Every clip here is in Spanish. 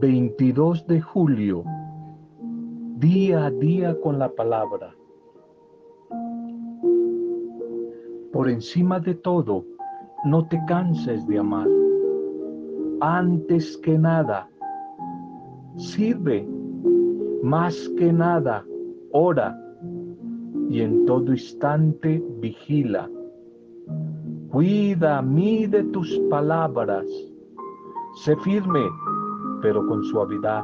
22 de julio, día a día con la palabra. Por encima de todo, no te canses de amar. Antes que nada, sirve. Más que nada, ora. Y en todo instante, vigila. Cuida, mide tus palabras. Sé firme, pero con suavidad.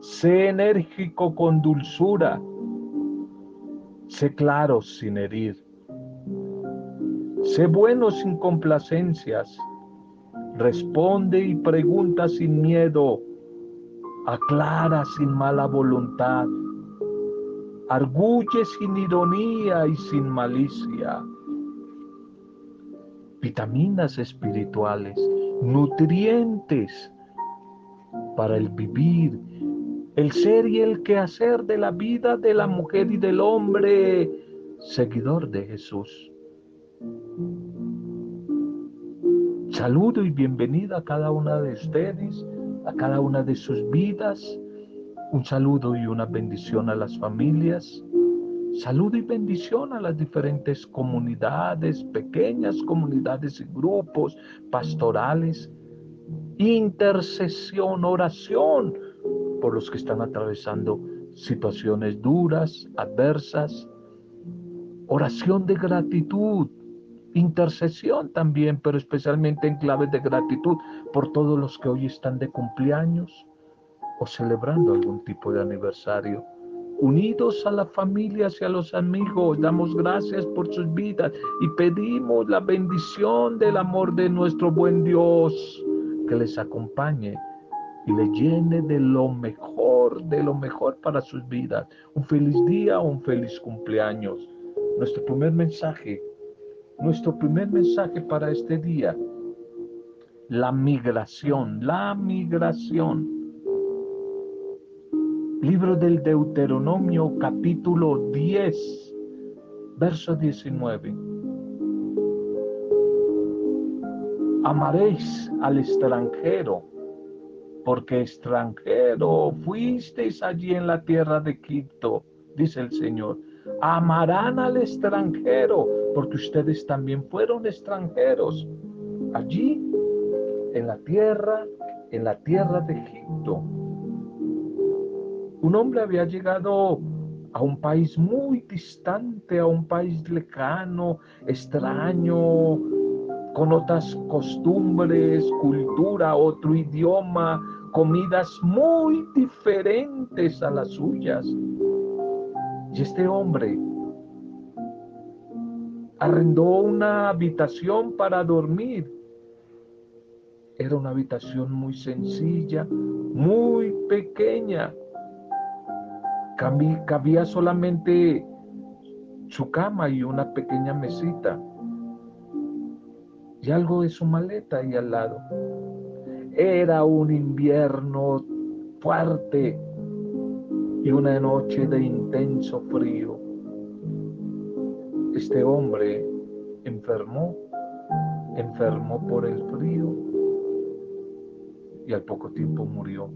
Sé enérgico con dulzura. Sé claro sin herir. Sé bueno sin complacencias. Responde y pregunta sin miedo. Aclara sin mala voluntad. Arguye sin ironía y sin malicia vitaminas espirituales, nutrientes para el vivir, el ser y el quehacer de la vida de la mujer y del hombre, seguidor de Jesús. Saludo y bienvenida a cada una de ustedes, a cada una de sus vidas. Un saludo y una bendición a las familias Salud y bendición a las diferentes comunidades, pequeñas comunidades y grupos pastorales. Intercesión, oración por los que están atravesando situaciones duras, adversas. Oración de gratitud, intercesión también, pero especialmente en clave de gratitud por todos los que hoy están de cumpleaños o celebrando algún tipo de aniversario unidos a las familias y a los amigos, damos gracias por sus vidas y pedimos la bendición del amor de nuestro buen Dios que les acompañe y le llene de lo mejor, de lo mejor para sus vidas. Un feliz día, un feliz cumpleaños. Nuestro primer mensaje, nuestro primer mensaje para este día, la migración, la migración. Libro del Deuteronomio capítulo 10, verso 19. Amaréis al extranjero, porque extranjero fuisteis allí en la tierra de Egipto, dice el Señor. Amarán al extranjero, porque ustedes también fueron extranjeros allí en la tierra, en la tierra de Egipto. Un hombre había llegado a un país muy distante, a un país lejano, extraño, con otras costumbres, cultura, otro idioma, comidas muy diferentes a las suyas. Y este hombre arrendó una habitación para dormir. Era una habitación muy sencilla, muy pequeña cabía solamente su cama y una pequeña mesita y algo de su maleta ahí al lado. Era un invierno fuerte y una noche de intenso frío. Este hombre enfermó, enfermó por el frío y al poco tiempo murió.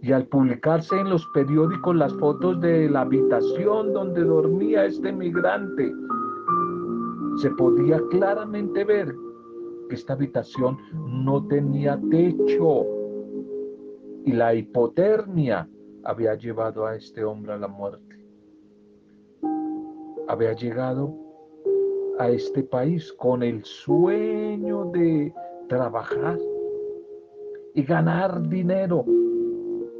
Y al publicarse en los periódicos las fotos de la habitación donde dormía este migrante, se podía claramente ver que esta habitación no tenía techo y la hipotermia había llevado a este hombre a la muerte. Había llegado a este país con el sueño de trabajar y ganar dinero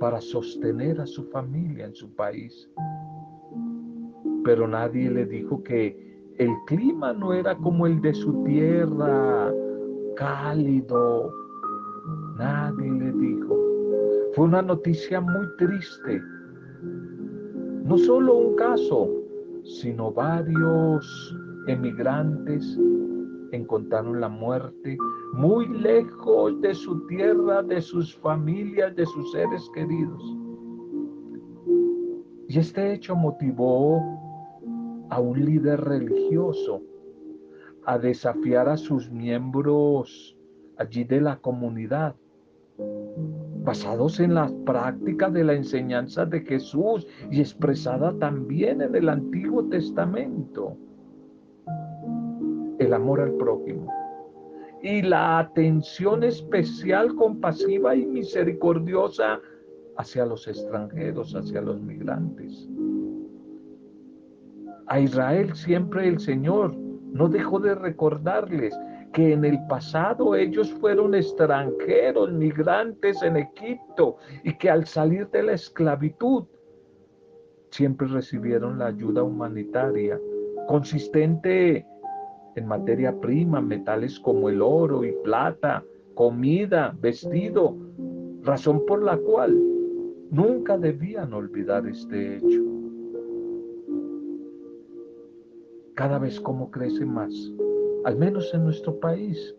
para sostener a su familia en su país. Pero nadie le dijo que el clima no era como el de su tierra, cálido. Nadie le dijo. Fue una noticia muy triste. No solo un caso, sino varios emigrantes encontraron la muerte muy lejos de su tierra, de sus familias, de sus seres queridos. Y este hecho motivó a un líder religioso a desafiar a sus miembros allí de la comunidad basados en la práctica de la enseñanza de Jesús y expresada también en el Antiguo Testamento. El amor al prójimo y la atención especial, compasiva y misericordiosa hacia los extranjeros, hacia los migrantes. A Israel siempre el Señor no dejó de recordarles que en el pasado ellos fueron extranjeros, migrantes en Egipto y que al salir de la esclavitud siempre recibieron la ayuda humanitaria consistente en materia prima, metales como el oro y plata, comida, vestido, razón por la cual nunca debían olvidar este hecho. Cada vez como crece más, al menos en nuestro país,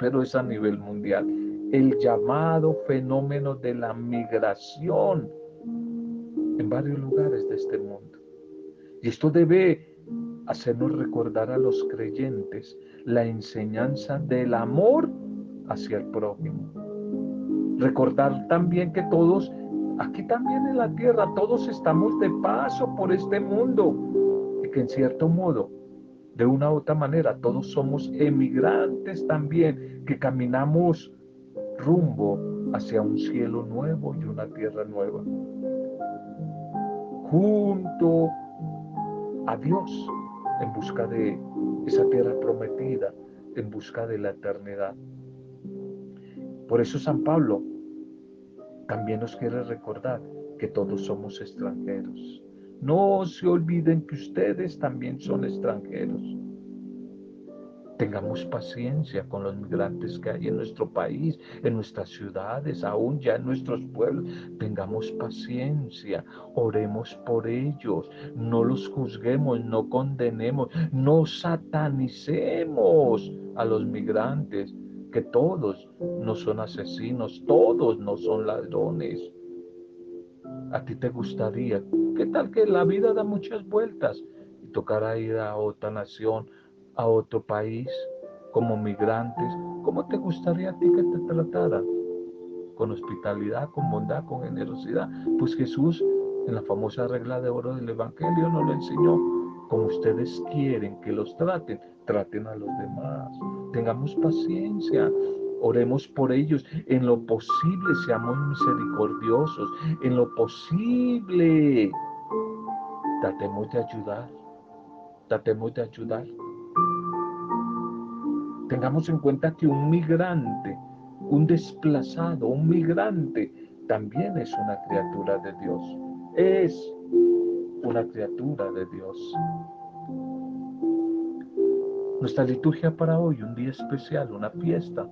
pero es a nivel mundial, el llamado fenómeno de la migración en varios lugares de este mundo. Y esto debe hacernos recordar a los creyentes la enseñanza del amor hacia el prójimo. Recordar también que todos, aquí también en la tierra, todos estamos de paso por este mundo y que en cierto modo, de una u otra manera, todos somos emigrantes también, que caminamos rumbo hacia un cielo nuevo y una tierra nueva. Junto a Dios en busca de esa tierra prometida, en busca de la eternidad. Por eso San Pablo también nos quiere recordar que todos somos extranjeros. No se olviden que ustedes también son extranjeros. Tengamos paciencia con los migrantes que hay en nuestro país, en nuestras ciudades, aún ya en nuestros pueblos. Tengamos paciencia, oremos por ellos, no los juzguemos, no condenemos, no satanicemos a los migrantes, que todos no son asesinos, todos no son ladrones. ¿A ti te gustaría? ¿Qué tal que la vida da muchas vueltas y tocará ir a otra nación? a otro país como migrantes, ¿cómo te gustaría a ti que te trataran? Con hospitalidad, con bondad, con generosidad. Pues Jesús, en la famosa regla de oro del Evangelio, nos lo enseñó. Como ustedes quieren que los traten, traten a los demás. Tengamos paciencia, oremos por ellos. En lo posible seamos misericordiosos. En lo posible tratemos de ayudar. Tratemos de ayudar. Tengamos en cuenta que un migrante, un desplazado, un migrante, también es una criatura de Dios. Es una criatura de Dios. Nuestra liturgia para hoy, un día especial, una fiesta,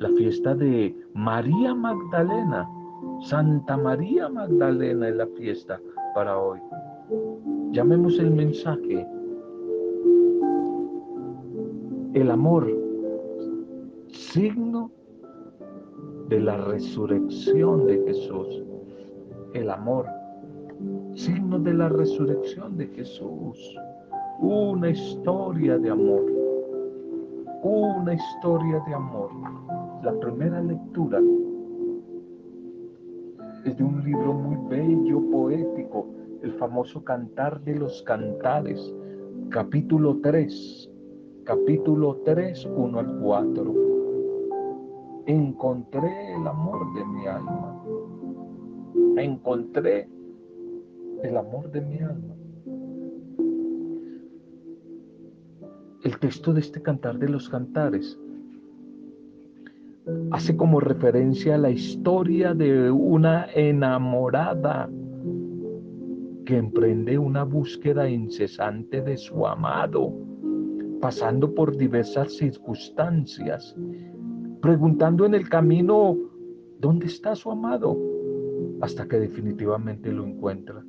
la fiesta de María Magdalena. Santa María Magdalena es la fiesta para hoy. Llamemos el mensaje el amor, signo de la resurrección de Jesús. El amor, signo de la resurrección de Jesús. Una historia de amor. Una historia de amor. La primera lectura es de un libro muy bello, poético, el famoso Cantar de los Cantares, capítulo 3, capítulo 3, 1 al 4. Encontré el amor de mi alma. Encontré el amor de mi alma. El texto de este cantar de los cantares hace como referencia a la historia de una enamorada que emprende una búsqueda incesante de su amado pasando por diversas circunstancias, preguntando en el camino, ¿dónde está su amado? Hasta que definitivamente lo encuentra.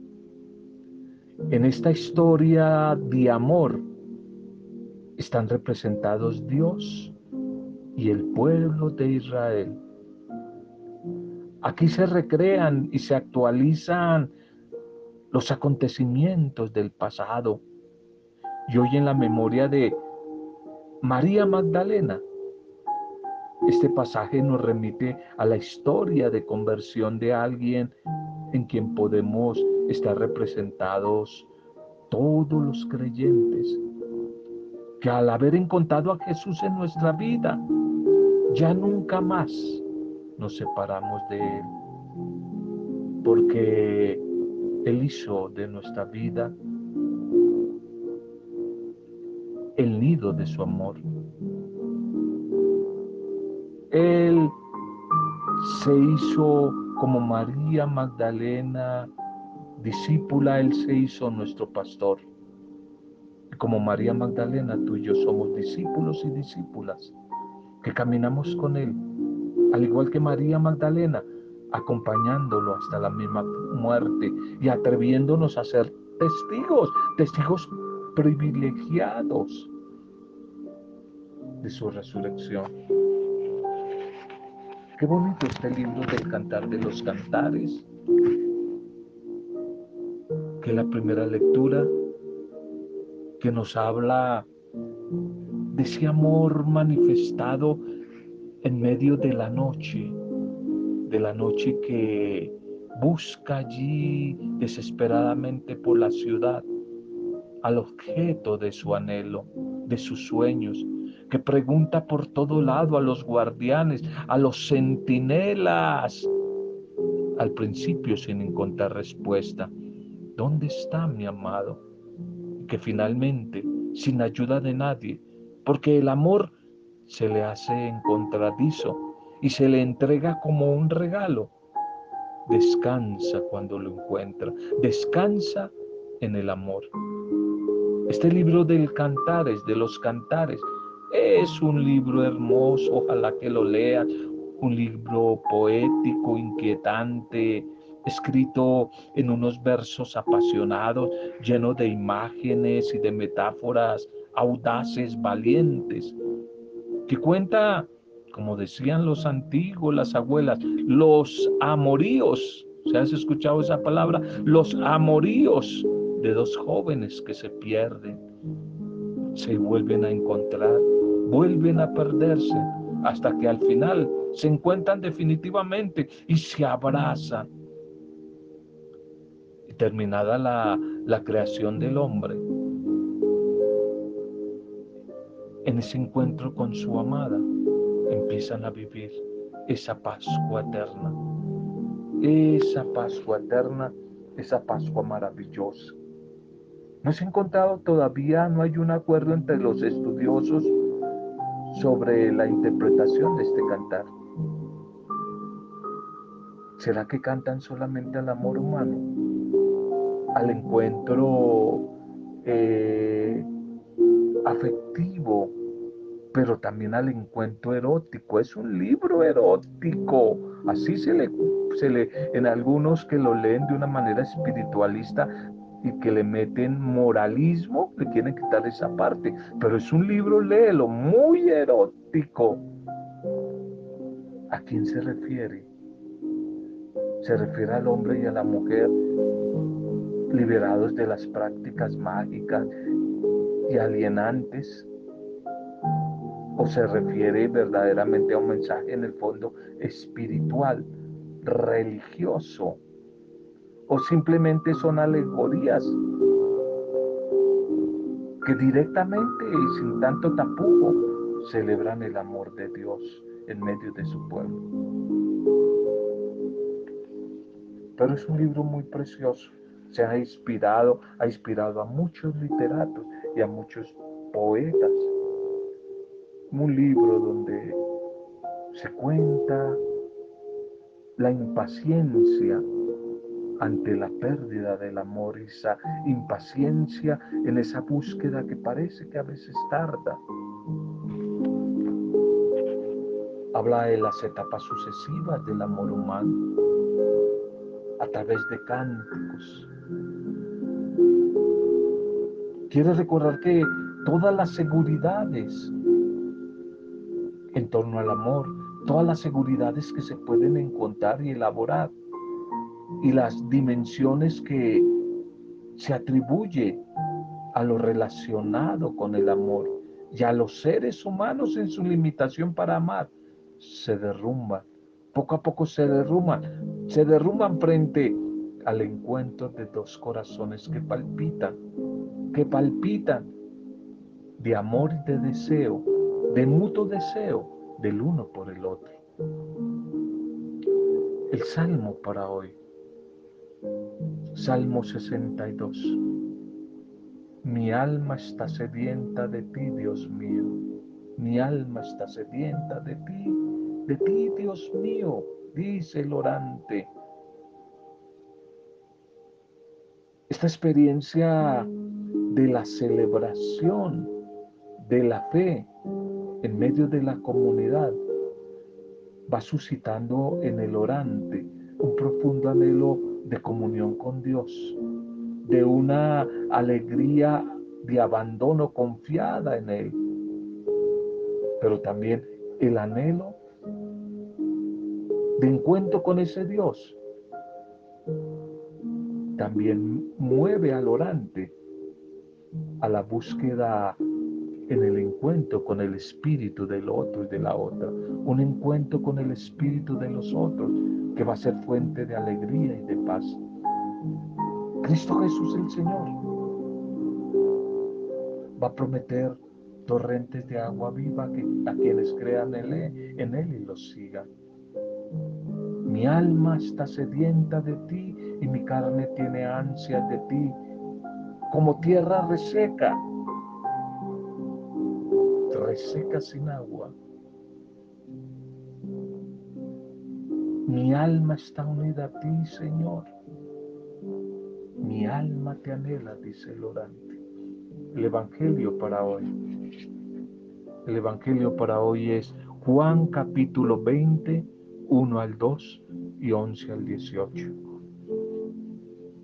En esta historia de amor están representados Dios y el pueblo de Israel. Aquí se recrean y se actualizan los acontecimientos del pasado y hoy en la memoria de María Magdalena Este pasaje nos remite a la historia de conversión de alguien en quien podemos estar representados todos los creyentes, que al haber encontrado a Jesús en nuestra vida, ya nunca más nos separamos de Él, porque Él hizo de nuestra vida el nido de su amor. Él se hizo como María Magdalena, discípula, Él se hizo nuestro pastor. Como María Magdalena, tú y yo somos discípulos y discípulas que caminamos con Él, al igual que María Magdalena, acompañándolo hasta la misma muerte y atreviéndonos a ser testigos, testigos privilegiados de su resurrección. Qué bonito este libro del Cantar de los Cantares, que la primera lectura que nos habla de ese amor manifestado en medio de la noche, de la noche que busca allí desesperadamente por la ciudad al objeto de su anhelo, de sus sueños, que pregunta por todo lado a los guardianes, a los centinelas, al principio sin encontrar respuesta. ¿Dónde está mi amado? Que finalmente, sin ayuda de nadie, porque el amor se le hace encontradizo y se le entrega como un regalo, descansa cuando lo encuentra, descansa en el amor. Este libro del Cantares, de los Cantares, es un libro hermoso, ojalá que lo leas, un libro poético, inquietante, escrito en unos versos apasionados, lleno de imágenes y de metáforas audaces, valientes, que cuenta, como decían los antiguos, las abuelas, los amoríos, ¿se has escuchado esa palabra? Los amoríos de dos jóvenes que se pierden, se vuelven a encontrar vuelven a perderse hasta que al final se encuentran definitivamente y se abrazan. Terminada la, la creación del hombre, en ese encuentro con su amada, empiezan a vivir esa Pascua eterna, esa Pascua eterna, esa Pascua maravillosa. No se ha encontrado todavía, no hay un acuerdo entre los estudiosos sobre la interpretación de este cantar. ¿Será que cantan solamente al amor humano? Al encuentro eh, afectivo, pero también al encuentro erótico. Es un libro erótico. Así se le, se le, en algunos que lo leen de una manera espiritualista, y que le meten moralismo, le quieren quitar esa parte. Pero es un libro, léelo, muy erótico. ¿A quién se refiere? Se refiere al hombre y a la mujer liberados de las prácticas mágicas y alienantes. ¿O se refiere verdaderamente a un mensaje en el fondo espiritual, religioso? o simplemente son alegorías que directamente y sin tanto tapujo celebran el amor de Dios en medio de su pueblo. Pero es un libro muy precioso. Se ha inspirado, ha inspirado a muchos literatos y a muchos poetas. Un libro donde se cuenta la impaciencia ante la pérdida del amor, esa impaciencia en esa búsqueda que parece que a veces tarda. Habla de las etapas sucesivas del amor humano a través de cánticos. Quiero recordar que todas las seguridades en torno al amor, todas las seguridades que se pueden encontrar y elaborar, y las dimensiones que se atribuye a lo relacionado con el amor y a los seres humanos en su limitación para amar se derrumban, poco a poco se derrumban, se derrumban frente al encuentro de dos corazones que palpitan, que palpitan de amor y de deseo, de mutuo deseo del uno por el otro. El salmo para hoy, Salmo 62. Mi alma está sedienta de ti, Dios mío. Mi alma está sedienta de ti, de ti, Dios mío, dice el orante. Esta experiencia de la celebración de la fe en medio de la comunidad va suscitando en el orante un profundo anhelo de comunión con Dios, de una alegría de abandono confiada en Él, pero también el anhelo de encuentro con ese Dios también mueve al orante a la búsqueda en el encuentro con el espíritu del otro y de la otra, un encuentro con el espíritu de los otros que va a ser fuente de alegría y de paz. Cristo Jesús el Señor va a prometer torrentes de agua viva a quienes crean en él, en él y los sigan. Mi alma está sedienta de ti y mi carne tiene ansias de ti, como tierra reseca, reseca sin agua. Mi alma está unida a ti, Señor. Mi alma te anhela, dice el orante. El Evangelio para hoy. El Evangelio para hoy es Juan capítulo 20, 1 al 2 y 11 al 18.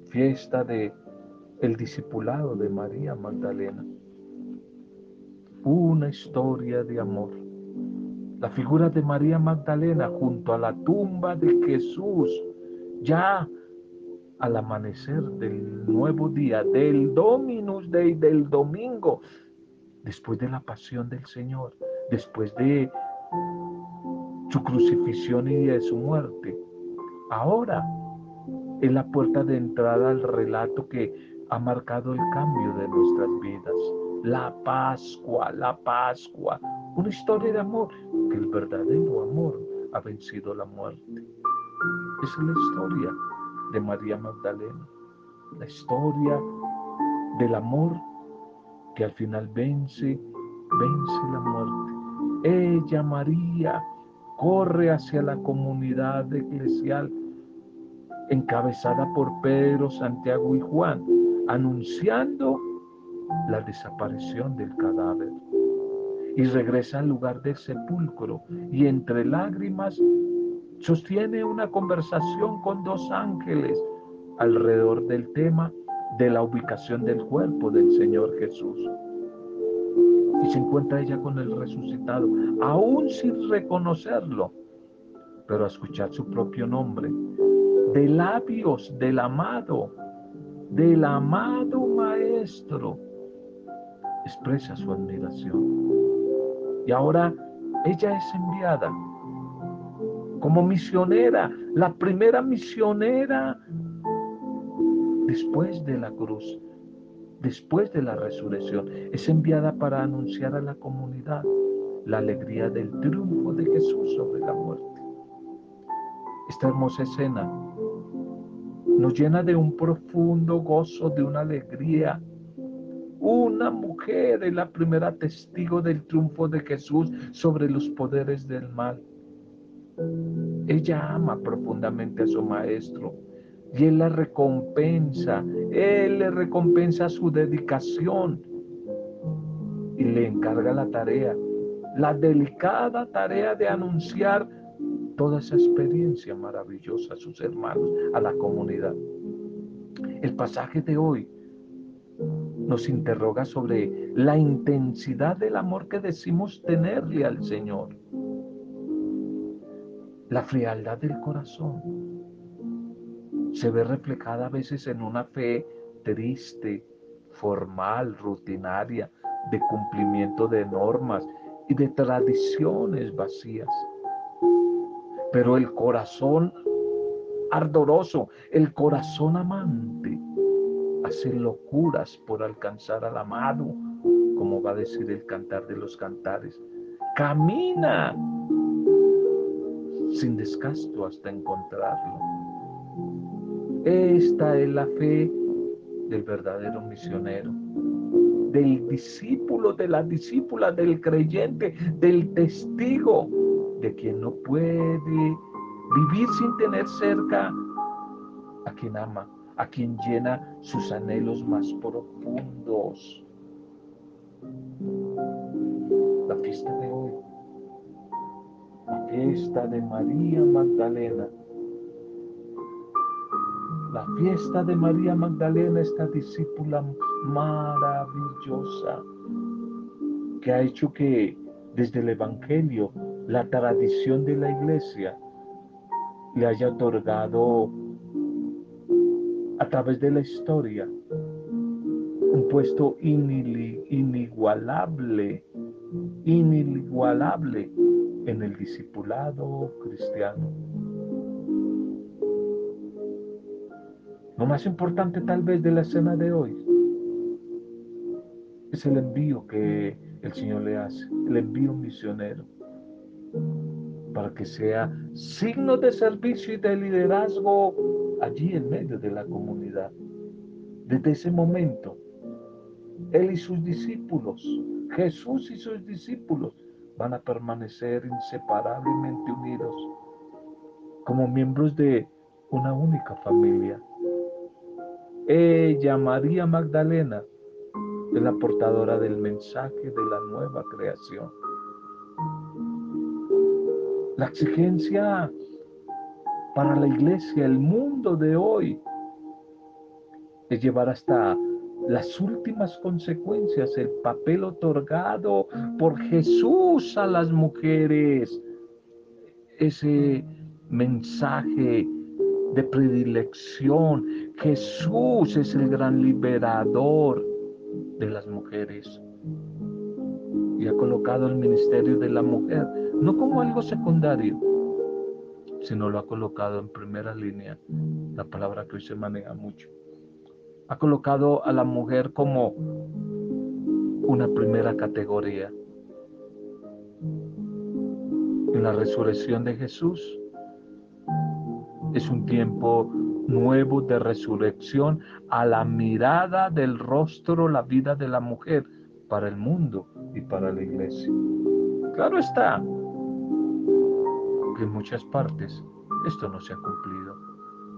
Fiesta de el discipulado de María Magdalena. Una historia de amor. La figura de María Magdalena junto a la tumba de Jesús, ya al amanecer del nuevo día, del Dominus Dei, del domingo, después de la pasión del Señor, después de su crucifixión y de su muerte. Ahora es la puerta de entrada al relato que ha marcado el cambio de nuestras vidas. La Pascua, la Pascua, una historia de amor, que el verdadero amor ha vencido la muerte. Es la historia de María Magdalena, la historia del amor que al final vence, vence la muerte. Ella, María, corre hacia la comunidad eclesial encabezada por Pedro, Santiago y Juan, anunciando la desaparición del cadáver. Y regresa al lugar del sepulcro y entre lágrimas sostiene una conversación con dos ángeles alrededor del tema de la ubicación del cuerpo del Señor Jesús y se encuentra ella con el resucitado, aún sin reconocerlo, pero a escuchar su propio nombre, de labios del amado, del amado Maestro, expresa su admiración. Y ahora ella es enviada como misionera, la primera misionera después de la cruz después de la resurrección, es enviada para anunciar a la comunidad la alegría del triunfo de Jesús sobre la muerte. Esta hermosa escena nos llena de un profundo gozo, de una alegría. Una mujer es la primera testigo del triunfo de Jesús sobre los poderes del mal. Ella ama profundamente a su maestro y Él la recompensa, Él le recompensa su dedicación y le encarga la tarea, la delicada tarea de anunciar toda esa experiencia maravillosa a sus hermanos, a la comunidad. El pasaje de hoy nos interroga sobre la intensidad del amor que decimos tenerle al Señor, la frialdad del corazón, se ve reflejada a veces en una fe triste, formal, rutinaria, de cumplimiento de normas y de tradiciones vacías. Pero el corazón ardoroso, el corazón amante, hace locuras por alcanzar al amado, como va a decir el cantar de los cantares. Camina sin descasto hasta encontrarlo. Esta es la fe del verdadero misionero, del discípulo, de la discípula, del creyente, del testigo, de quien no puede vivir sin tener cerca a quien ama, a quien llena sus anhelos más profundos. La fiesta de hoy, la fiesta de María Magdalena, la fiesta de María Magdalena, esta discípula maravillosa que ha hecho que desde el Evangelio la tradición de la iglesia le haya otorgado a través de la historia un puesto inigualable, inigualable en el discipulado cristiano. Lo más importante tal vez de la escena de hoy es el envío que el Señor le hace, el envío misionero, para que sea signo de servicio y de liderazgo allí en medio de la comunidad. Desde ese momento, Él y sus discípulos, Jesús y sus discípulos, van a permanecer inseparablemente unidos como miembros de una única familia. Ella, María Magdalena, es la portadora del mensaje de la nueva creación. La exigencia para la iglesia, el mundo de hoy, es llevar hasta las últimas consecuencias el papel otorgado por Jesús a las mujeres. Ese mensaje de predilección. Jesús es el gran liberador de las mujeres. Y ha colocado el ministerio de la mujer no como algo secundario, sino lo ha colocado en primera línea, la palabra que hoy se maneja mucho. Ha colocado a la mujer como una primera categoría. En la resurrección de Jesús, es un tiempo nuevo de resurrección a la mirada del rostro, la vida de la mujer para el mundo y para la iglesia. Claro está en muchas partes esto no se ha cumplido,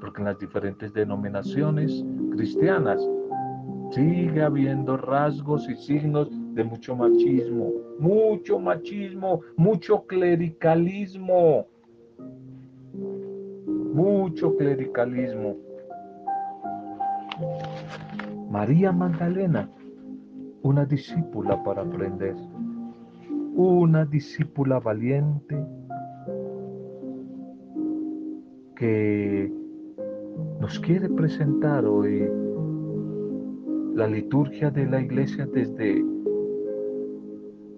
porque en las diferentes denominaciones cristianas sigue habiendo rasgos y signos de mucho machismo, mucho machismo, mucho clericalismo mucho clericalismo. María Magdalena, una discípula para aprender, una discípula valiente que nos quiere presentar hoy la liturgia de la iglesia desde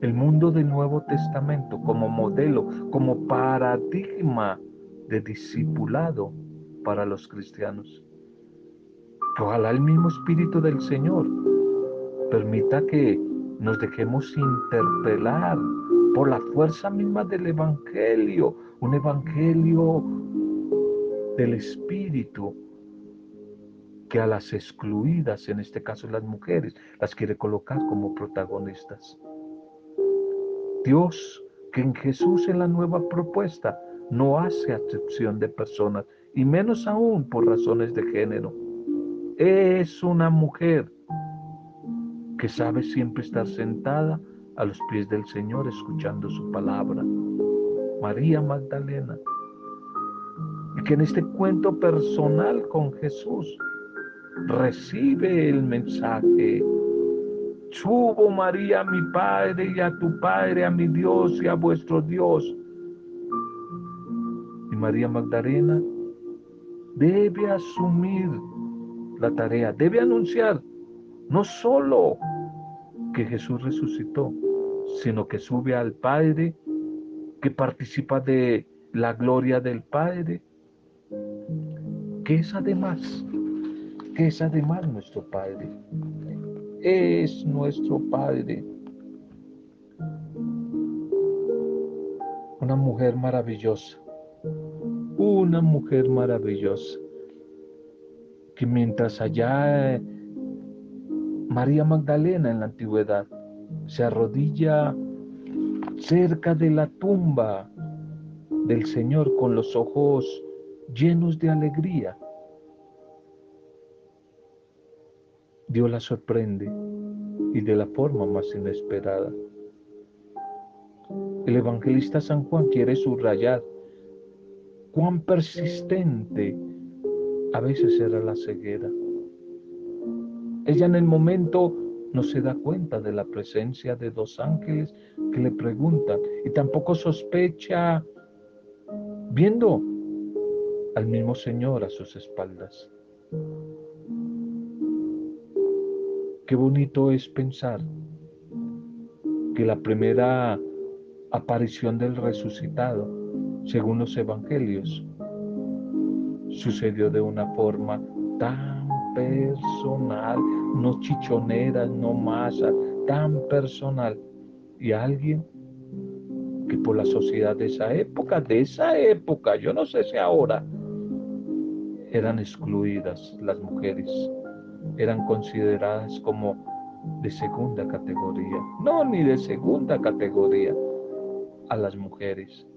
el mundo del Nuevo Testamento como modelo, como paradigma de discipulado para los cristianos. ojalá el mismo Espíritu del Señor permita que nos dejemos interpelar por la fuerza misma del Evangelio, un Evangelio del Espíritu que a las excluidas, en este caso las mujeres, las quiere colocar como protagonistas. Dios que en Jesús en la nueva propuesta no hace acepción de personas, y menos aún por razones de género. Es una mujer que sabe siempre estar sentada a los pies del Señor escuchando su palabra. María Magdalena. Y que en este cuento personal con Jesús recibe el mensaje. Subo María a mi Padre y a tu Padre, a mi Dios y a vuestro Dios María Magdalena debe asumir la tarea, debe anunciar no solo que Jesús resucitó, sino que sube al Padre, que participa de la gloria del Padre, que es además, que es además nuestro Padre. Es nuestro Padre. Una mujer maravillosa, una mujer maravillosa, que mientras allá María Magdalena en la antigüedad se arrodilla cerca de la tumba del Señor con los ojos llenos de alegría. Dios la sorprende y de la forma más inesperada. El evangelista San Juan quiere subrayar cuán persistente a veces era la ceguera. Ella en el momento no se da cuenta de la presencia de dos ángeles que le preguntan y tampoco sospecha viendo al mismo Señor a sus espaldas. Qué bonito es pensar que la primera aparición del resucitado, según los evangelios, sucedió de una forma tan personal, no chichonera, no masa, tan personal. Y alguien que por la sociedad de esa época, de esa época, yo no sé si ahora, eran excluidas las mujeres, eran consideradas como de segunda categoría, no ni de segunda categoría a las mujeres.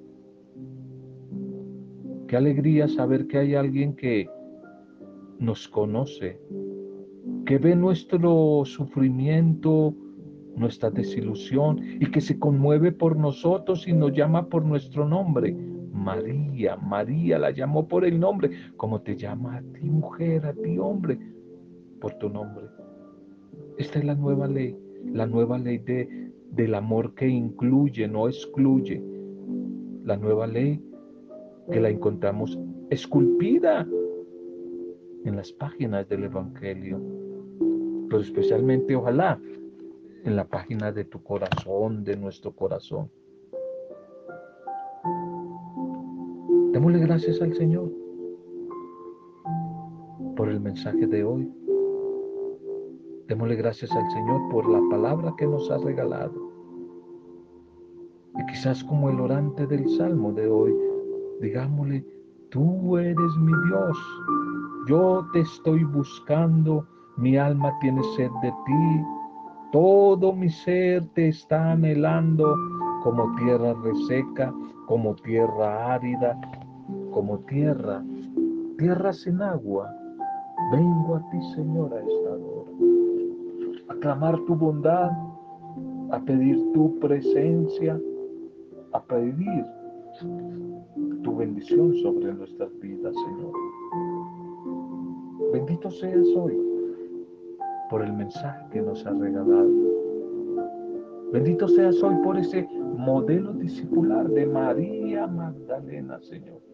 Qué alegría saber que hay alguien que nos conoce, que ve nuestro sufrimiento, nuestra desilusión y que se conmueve por nosotros y nos llama por nuestro nombre. María, María la llamó por el nombre, como te llama a ti mujer, a ti hombre, por tu nombre. Esta es la nueva ley, la nueva ley de, del amor que incluye, no excluye. La nueva ley que la encontramos esculpida en las páginas del Evangelio, pero especialmente ojalá en la página de tu corazón, de nuestro corazón. Démosle gracias al Señor por el mensaje de hoy. Démosle gracias al Señor por la palabra que nos ha regalado. Y quizás como el orante del Salmo de hoy, digámosle, tú eres mi Dios, yo te estoy buscando, mi alma tiene sed de ti, todo mi ser te está anhelando como tierra reseca, como tierra árida, como tierra, tierra sin agua. Vengo a ti, Señor, a esta hora, a clamar tu bondad, a pedir tu presencia, a pedir tu bendición sobre nuestras vidas, Señor. Bendito seas hoy por el mensaje que nos has regalado. Bendito seas hoy por ese modelo discipular de María Magdalena, Señor.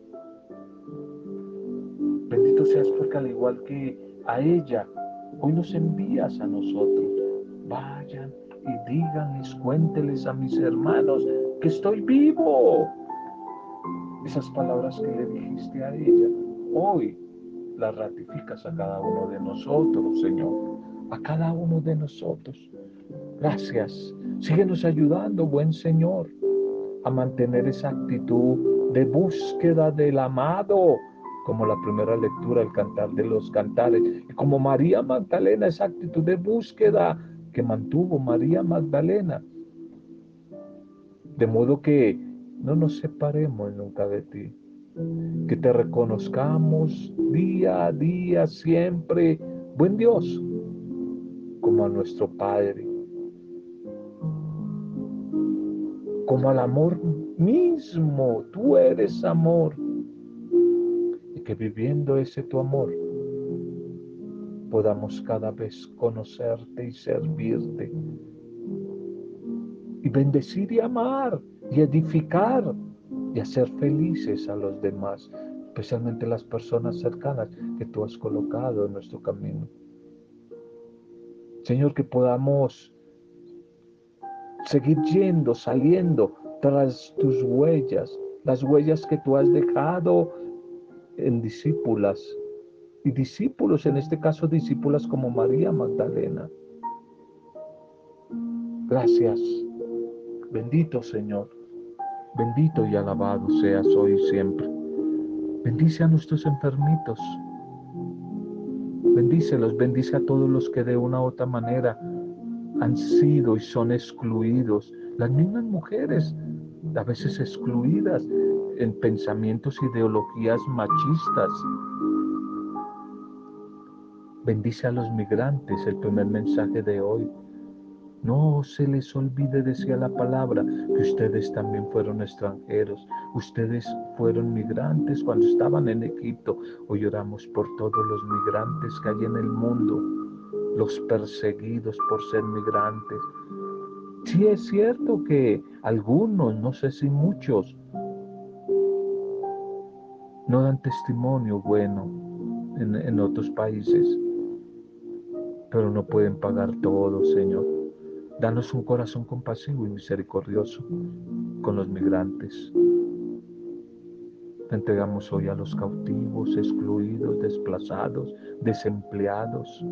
Bendito seas porque al igual que a ella, hoy nos envías a nosotros. Vayan y díganles, cuénteles a mis hermanos que estoy vivo. Esas palabras que le dijiste a ella, hoy la ratificas a cada uno de nosotros, Señor, a cada uno de nosotros. Gracias. Síguenos ayudando, buen Señor, a mantener esa actitud de búsqueda del amado, como la primera lectura, el cantar de los cantares, y como María Magdalena, esa actitud de búsqueda que mantuvo María Magdalena. De modo que no nos separemos nunca de ti. Que te reconozcamos día a día, siempre, buen Dios, como a nuestro Padre, como al amor mismo, tú eres amor, que viviendo ese tu amor, podamos cada vez conocerte y servirte, y bendecir y amar y edificar y hacer felices a los demás, especialmente las personas cercanas que tú has colocado en nuestro camino. Señor, que podamos seguir yendo, saliendo tras tus huellas, las huellas que tú has dejado en discípulas y discípulos, en este caso discípulas como María Magdalena. Gracias. Bendito Señor. Bendito y alabado seas hoy y siempre. Bendice a nuestros enfermitos. Bendícelos, bendice a todos los que de una u otra manera han sido y son excluidos. Las mismas mujeres, a veces excluidas en pensamientos, ideologías machistas. Bendice a los migrantes, el primer mensaje de hoy. No se les olvide, decía la palabra, que ustedes también fueron extranjeros, ustedes fueron migrantes cuando estaban en Egipto. Hoy oramos por todos los migrantes que hay en el mundo, los perseguidos por ser migrantes. Sí es cierto que algunos, no sé si muchos, no dan testimonio bueno en, otros países, pero no pueden pagar todo, Señor. Danos un corazón compasivo y misericordioso con los migrantes. Te entregamos hoy a los cautivos, excluidos, desplazados, desempleados,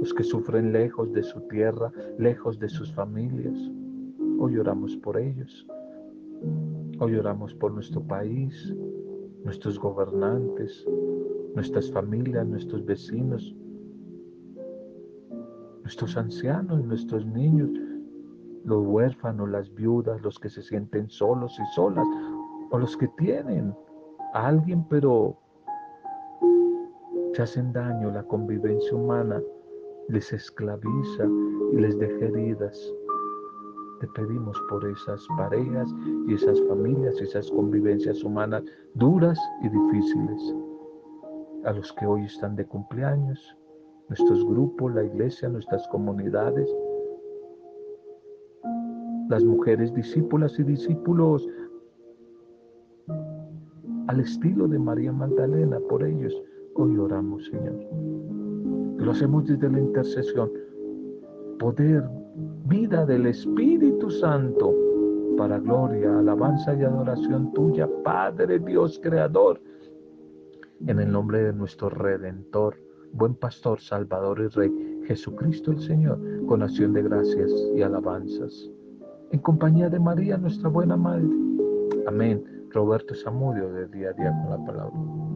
los que sufren lejos de su tierra, lejos de sus familias. Hoy oramos por ellos. Hoy oramos por nuestro país, nuestros gobernantes, nuestras familias, nuestros vecinos, nuestros ancianos, nuestros niños, los huérfanos, las viudas, los que se sienten solos y solas, o los que tienen a alguien pero se hacen daño, la convivencia humana les esclaviza y les deja heridas. Te pedimos por esas parejas y esas familias, esas convivencias humanas duras y difíciles, a los que hoy están de cumpleaños, nuestros grupos, la iglesia, nuestras comunidades, las mujeres discípulas y discípulos al estilo de María Magdalena, por ellos hoy oramos, Señor. Lo hacemos desde la intercesión, poder, vida del Espíritu Santo, para gloria, alabanza y adoración tuya, Padre Dios Creador, en el nombre de nuestro Redentor buen pastor, salvador y rey, Jesucristo el Señor, con acción de gracias y alabanzas. En compañía de María, nuestra buena madre. Amén. Roberto Zamudio de día a día con la palabra.